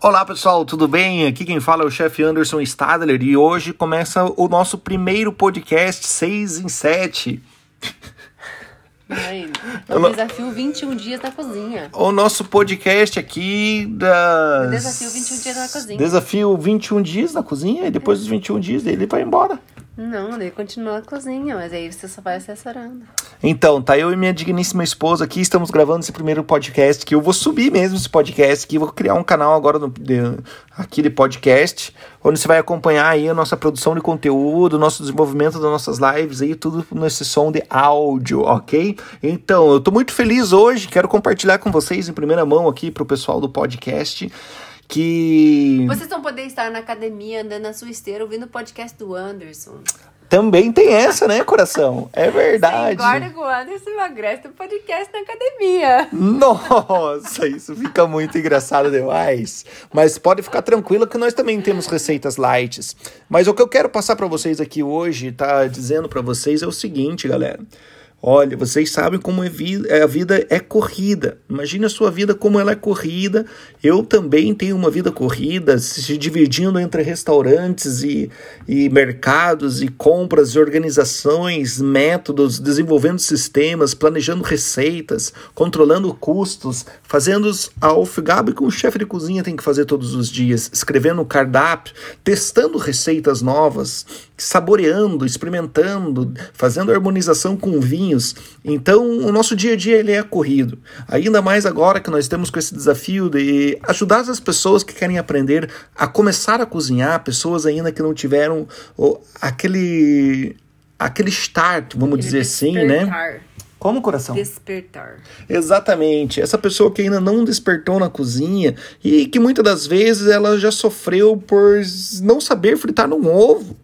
Olá pessoal, tudo bem? Aqui quem fala é o chefe Anderson Stadler e hoje começa o nosso primeiro podcast 6 em 7. Aí, o desafio 21 dias na cozinha. O nosso podcast aqui da. Desafio 21 dias na cozinha. Desafio 21 dias na cozinha e depois dos 21 dias ele vai embora. Não, ele continua na cozinha, mas aí você só vai assessorando. Então, tá eu e minha digníssima esposa aqui, estamos gravando esse primeiro podcast, que eu vou subir mesmo esse podcast, que vou criar um canal agora no, de, aqui de podcast, onde você vai acompanhar aí a nossa produção de conteúdo, o nosso desenvolvimento das nossas lives aí, tudo nesse som de áudio, ok? Então, eu tô muito feliz hoje, quero compartilhar com vocês em primeira mão aqui pro pessoal do podcast, que. Vocês vão poder estar na academia, andando na sua esteira, ouvindo o podcast do Anderson. Também tem essa, né, coração? É verdade. Você engorda com o Anderson emagrece no podcast na academia. Nossa, isso fica muito engraçado demais. Mas pode ficar tranquila que nós também temos receitas light. Mas o que eu quero passar para vocês aqui hoje, tá dizendo para vocês é o seguinte, galera. Olha, vocês sabem como é vida, a vida é corrida. Imagine a sua vida como ela é corrida. Eu também tenho uma vida corrida, se dividindo entre restaurantes e, e mercados e compras e organizações, métodos, desenvolvendo sistemas, planejando receitas, controlando custos, fazendo os alfgabe que um chefe de cozinha tem que fazer todos os dias, escrevendo cardápio, testando receitas novas, saboreando, experimentando, fazendo harmonização com vinhos. Então, o nosso dia a dia ele é corrido. Ainda mais agora que nós temos com esse desafio de ajudar as pessoas que querem aprender a começar a cozinhar, pessoas ainda que não tiveram oh, aquele aquele start, vamos aquele dizer despertar. assim, né? Como coração? Despertar. Exatamente. Essa pessoa que ainda não despertou na cozinha e que muitas das vezes ela já sofreu por não saber fritar num ovo.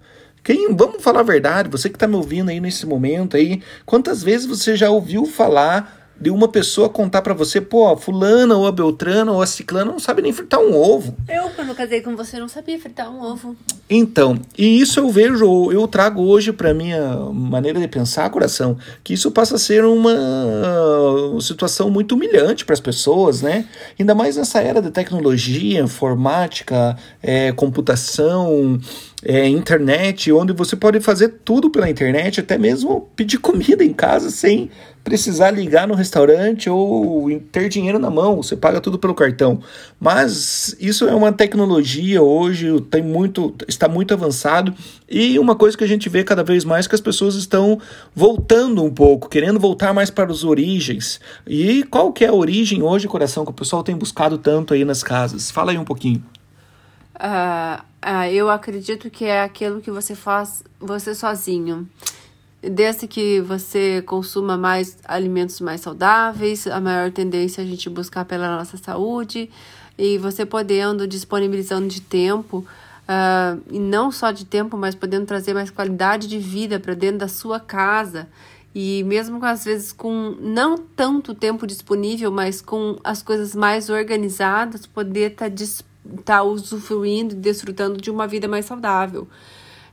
Quem, vamos falar a verdade, você que está me ouvindo aí nesse momento aí, quantas vezes você já ouviu falar de uma pessoa contar para você, pô, a fulana ou a beltrana ou a ciclana não sabe nem fritar um ovo. Eu, quando casei com você, não sabia fritar um ovo. Então, e isso eu vejo, eu trago hoje para minha maneira de pensar, coração, que isso passa a ser uma situação muito humilhante para as pessoas, né? Ainda mais nessa era de tecnologia, informática, é, computação, é, internet, onde você pode fazer tudo pela internet, até mesmo pedir comida em casa sem precisar ligar no restaurante ou ter dinheiro na mão, você paga tudo pelo cartão. Mas isso é uma tecnologia hoje, tem muito, está muito avançado e uma coisa que a gente vê cada vez mais é que as pessoas estão voltando um pouco, querendo voltar mais para as origens. E qual que é a origem hoje, coração, que o pessoal tem buscado tanto aí nas casas? Fala aí um pouquinho. Uh, uh, eu acredito que é aquilo que você faz você sozinho desde que você consuma mais alimentos mais saudáveis, a maior tendência é a gente buscar pela nossa saúde e você podendo, disponibilizando de tempo, uh, e não só de tempo, mas podendo trazer mais qualidade de vida para dentro da sua casa. E mesmo às vezes com não tanto tempo disponível, mas com as coisas mais organizadas, poder estar tá, tá usufruindo e desfrutando de uma vida mais saudável.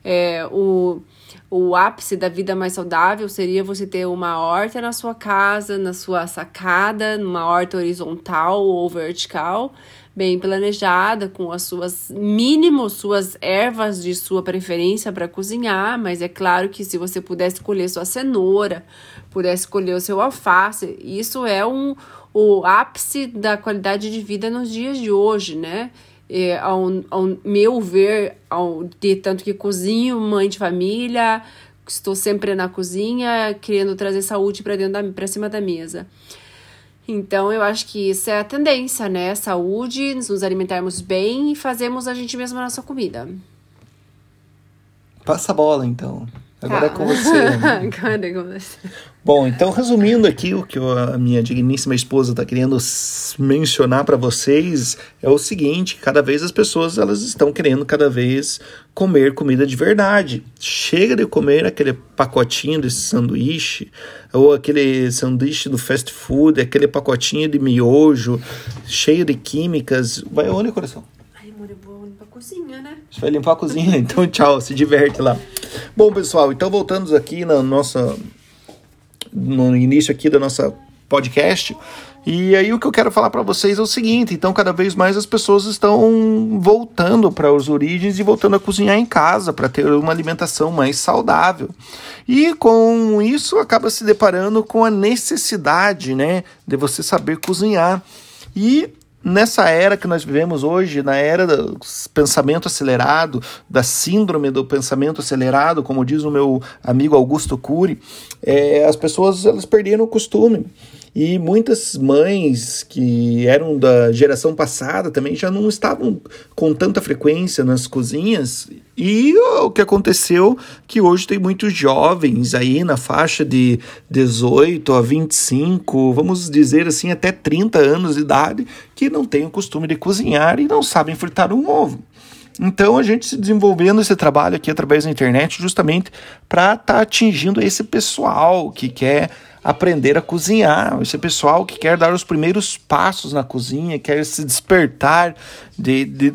É, o, o ápice da vida mais saudável seria você ter uma horta na sua casa, na sua sacada, numa horta horizontal ou vertical, bem planejada, com as suas mínimo suas ervas de sua preferência para cozinhar, mas é claro que se você pudesse escolher sua cenoura, pudesse escolher o seu alface, isso é um o ápice da qualidade de vida nos dias de hoje, né? é, ao, ao meu ver, ao, de tanto que cozinho, mãe de família, estou sempre na cozinha, querendo trazer saúde para dentro para cima da mesa. Então, eu acho que isso é a tendência, né? Saúde, nos alimentarmos bem e fazermos a gente mesma a nossa comida. Passa a bola, então. Agora tá. é com você. Agora é com você. Bom, então resumindo aqui o que a minha digníssima esposa está querendo mencionar para vocês é o seguinte: cada vez as pessoas elas estão querendo cada vez comer comida de verdade. Chega de comer aquele pacotinho desse sanduíche ou aquele sanduíche do fast food, aquele pacotinho de miojo cheio de químicas. Vai onde, coração? Eu vou limpar a cozinha, né? Você vai limpar a cozinha, então tchau, se diverte lá. Bom, pessoal, então voltando aqui na nossa no início aqui da nossa podcast, E aí o que eu quero falar para vocês é o seguinte, então cada vez mais as pessoas estão voltando para as origens e voltando a cozinhar em casa para ter uma alimentação mais saudável. E com isso acaba se deparando com a necessidade, né, de você saber cozinhar. E nessa era que nós vivemos hoje, na era do pensamento acelerado, da síndrome do pensamento acelerado, como diz o meu amigo Augusto Cury, é, as pessoas elas perderam o costume e muitas mães que eram da geração passada também já não estavam com tanta frequência nas cozinhas. E o que aconteceu que hoje tem muitos jovens aí na faixa de 18 a 25, vamos dizer assim, até 30 anos de idade, que não têm o costume de cozinhar e não sabem fritar um ovo. Então a gente se desenvolvendo esse trabalho aqui através da internet justamente para estar tá atingindo esse pessoal que quer aprender a cozinhar. Esse pessoal que quer dar os primeiros passos na cozinha, quer se despertar de, de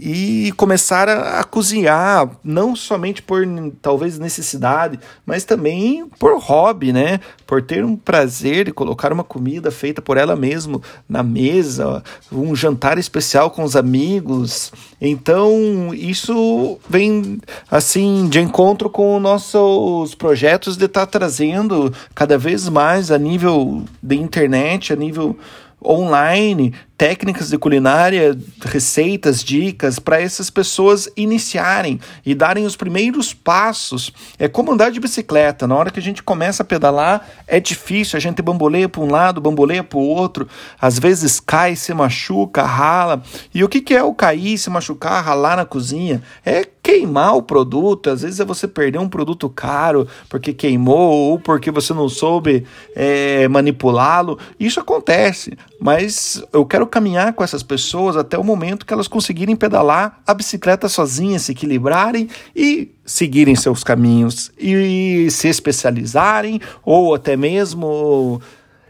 e começar a, a, cozinhar, não somente por talvez necessidade, mas também por hobby, né? Por ter um prazer de colocar uma comida feita por ela mesma na mesa, um jantar especial com os amigos. Então, isso vem assim de encontro com nossos projetos de estar tá trazendo cada vez mais a nível de internet, a nível online técnicas de culinária, receitas, dicas para essas pessoas iniciarem e darem os primeiros passos. É como andar de bicicleta. Na hora que a gente começa a pedalar, é difícil, a gente bamboleia para um lado, bamboleia para o outro, às vezes cai, se machuca, rala. E o que, que é o cair, se machucar, ralar na cozinha? É queimar o produto, às vezes é você perder um produto caro porque queimou ou porque você não soube é, manipulá-lo. Isso acontece, mas eu quero caminhar com essas pessoas até o momento que elas conseguirem pedalar a bicicleta sozinhas, se equilibrarem e seguirem seus caminhos e se especializarem ou até mesmo,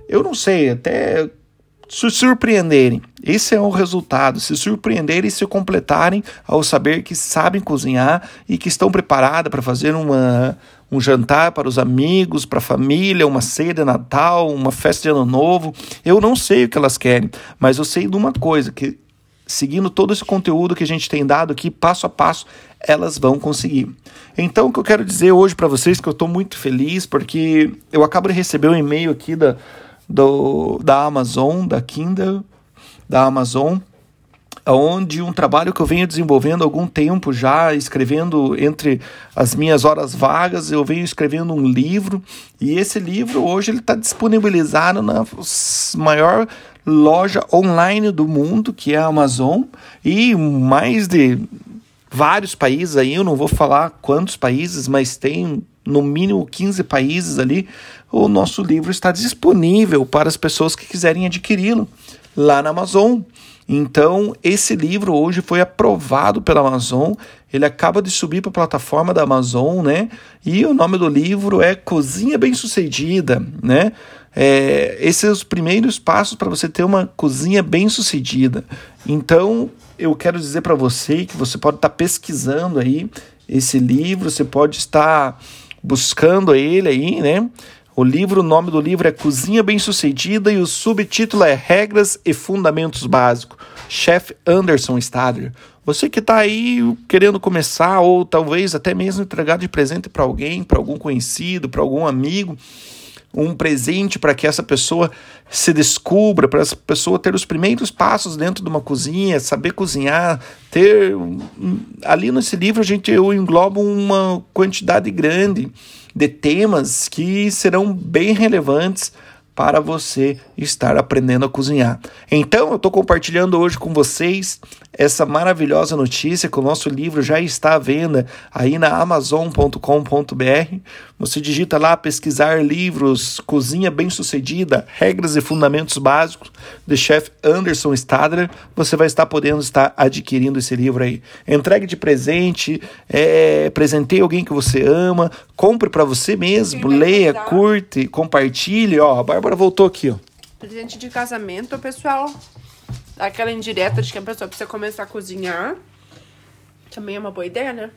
eu não sei, até se surpreenderem. Esse é o resultado, se surpreenderem e se completarem ao saber que sabem cozinhar e que estão preparadas para fazer uma, um jantar para os amigos, para a família, uma ceia de Natal, uma festa de Ano Novo. Eu não sei o que elas querem, mas eu sei de uma coisa, que seguindo todo esse conteúdo que a gente tem dado aqui, passo a passo, elas vão conseguir. Então, o que eu quero dizer hoje para vocês, que eu estou muito feliz, porque eu acabo de receber um e-mail aqui da, do, da Amazon, da Kindle, da Amazon, onde um trabalho que eu venho desenvolvendo há algum tempo já, escrevendo entre as minhas horas vagas, eu venho escrevendo um livro, e esse livro hoje ele está disponibilizado na maior loja online do mundo, que é a Amazon, e mais de vários países aí, eu não vou falar quantos países, mas tem no mínimo 15 países ali, o nosso livro está disponível para as pessoas que quiserem adquiri-lo lá na Amazon. Então, esse livro hoje foi aprovado pela Amazon, ele acaba de subir para a plataforma da Amazon, né? E o nome do livro é Cozinha Bem-Sucedida, né? É, esses são os primeiros passos para você ter uma cozinha bem-sucedida. Então, eu quero dizer para você que você pode estar tá pesquisando aí esse livro, você pode estar buscando ele aí, né? O livro, o nome do livro é Cozinha Bem-Sucedida e o subtítulo é Regras e Fundamentos Básicos. Chef Anderson Stadler. Você que está aí querendo começar ou talvez até mesmo entregar de presente para alguém, para algum conhecido, para algum amigo, um presente para que essa pessoa se descubra, para essa pessoa ter os primeiros passos dentro de uma cozinha, saber cozinhar, ter ali nesse livro a gente eu englobo uma quantidade grande de temas que serão bem relevantes para você estar aprendendo a cozinhar. Então, eu estou compartilhando hoje com vocês essa maravilhosa notícia que o nosso livro já está à venda aí na amazon.com.br. Você digita lá pesquisar livros Cozinha Bem-Sucedida, Regras e Fundamentos Básicos, de chef Anderson Stadler. Você vai estar podendo estar adquirindo esse livro aí. Entregue de presente, é, presenteie alguém que você ama, compre para você mesmo, leia, curte, compartilhe. Ó, a Bárbara voltou aqui, ó. Presente de casamento, pessoal. Aquela indireta de que a pessoa precisa começar a cozinhar. Também é uma boa ideia, né?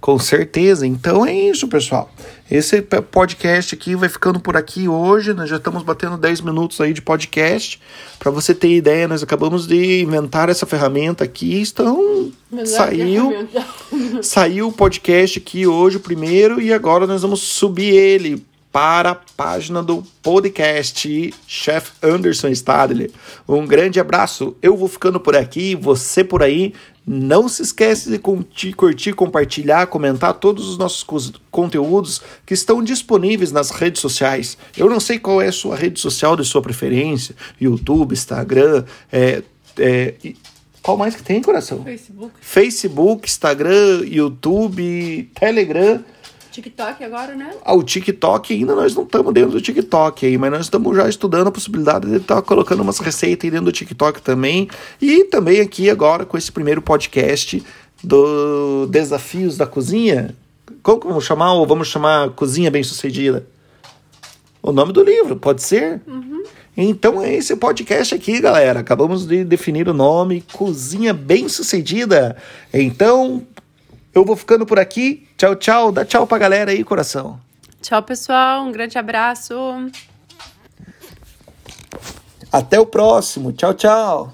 Com certeza. Então é isso, pessoal. Esse podcast aqui vai ficando por aqui hoje. Nós já estamos batendo 10 minutos aí de podcast. Para você ter ideia, nós acabamos de inventar essa ferramenta aqui. Então, saiu saiu o podcast aqui hoje, o primeiro, e agora nós vamos subir ele para a página do podcast Chef Anderson Stadler. Um grande abraço. Eu vou ficando por aqui, você por aí. Não se esqueça de curtir, curtir, compartilhar, comentar todos os nossos conteúdos que estão disponíveis nas redes sociais. Eu não sei qual é a sua rede social de sua preferência, YouTube, Instagram, é, é, qual mais que tem, coração? Facebook. Facebook, Instagram, YouTube, Telegram. TikTok agora, né? Ah, o TikTok ainda nós não estamos dentro do TikTok aí, mas nós estamos já estudando a possibilidade de estar tá colocando umas receitas aí dentro do TikTok também. E também aqui agora com esse primeiro podcast do Desafios da Cozinha. Como vamos chamar? Ou vamos chamar Cozinha Bem Sucedida? O nome do livro, pode ser? Uhum. Então é esse podcast aqui, galera. Acabamos de definir o nome Cozinha Bem Sucedida. Então, eu vou ficando por aqui. Tchau, tchau. Dá tchau pra galera aí, coração. Tchau, pessoal. Um grande abraço. Até o próximo. Tchau, tchau.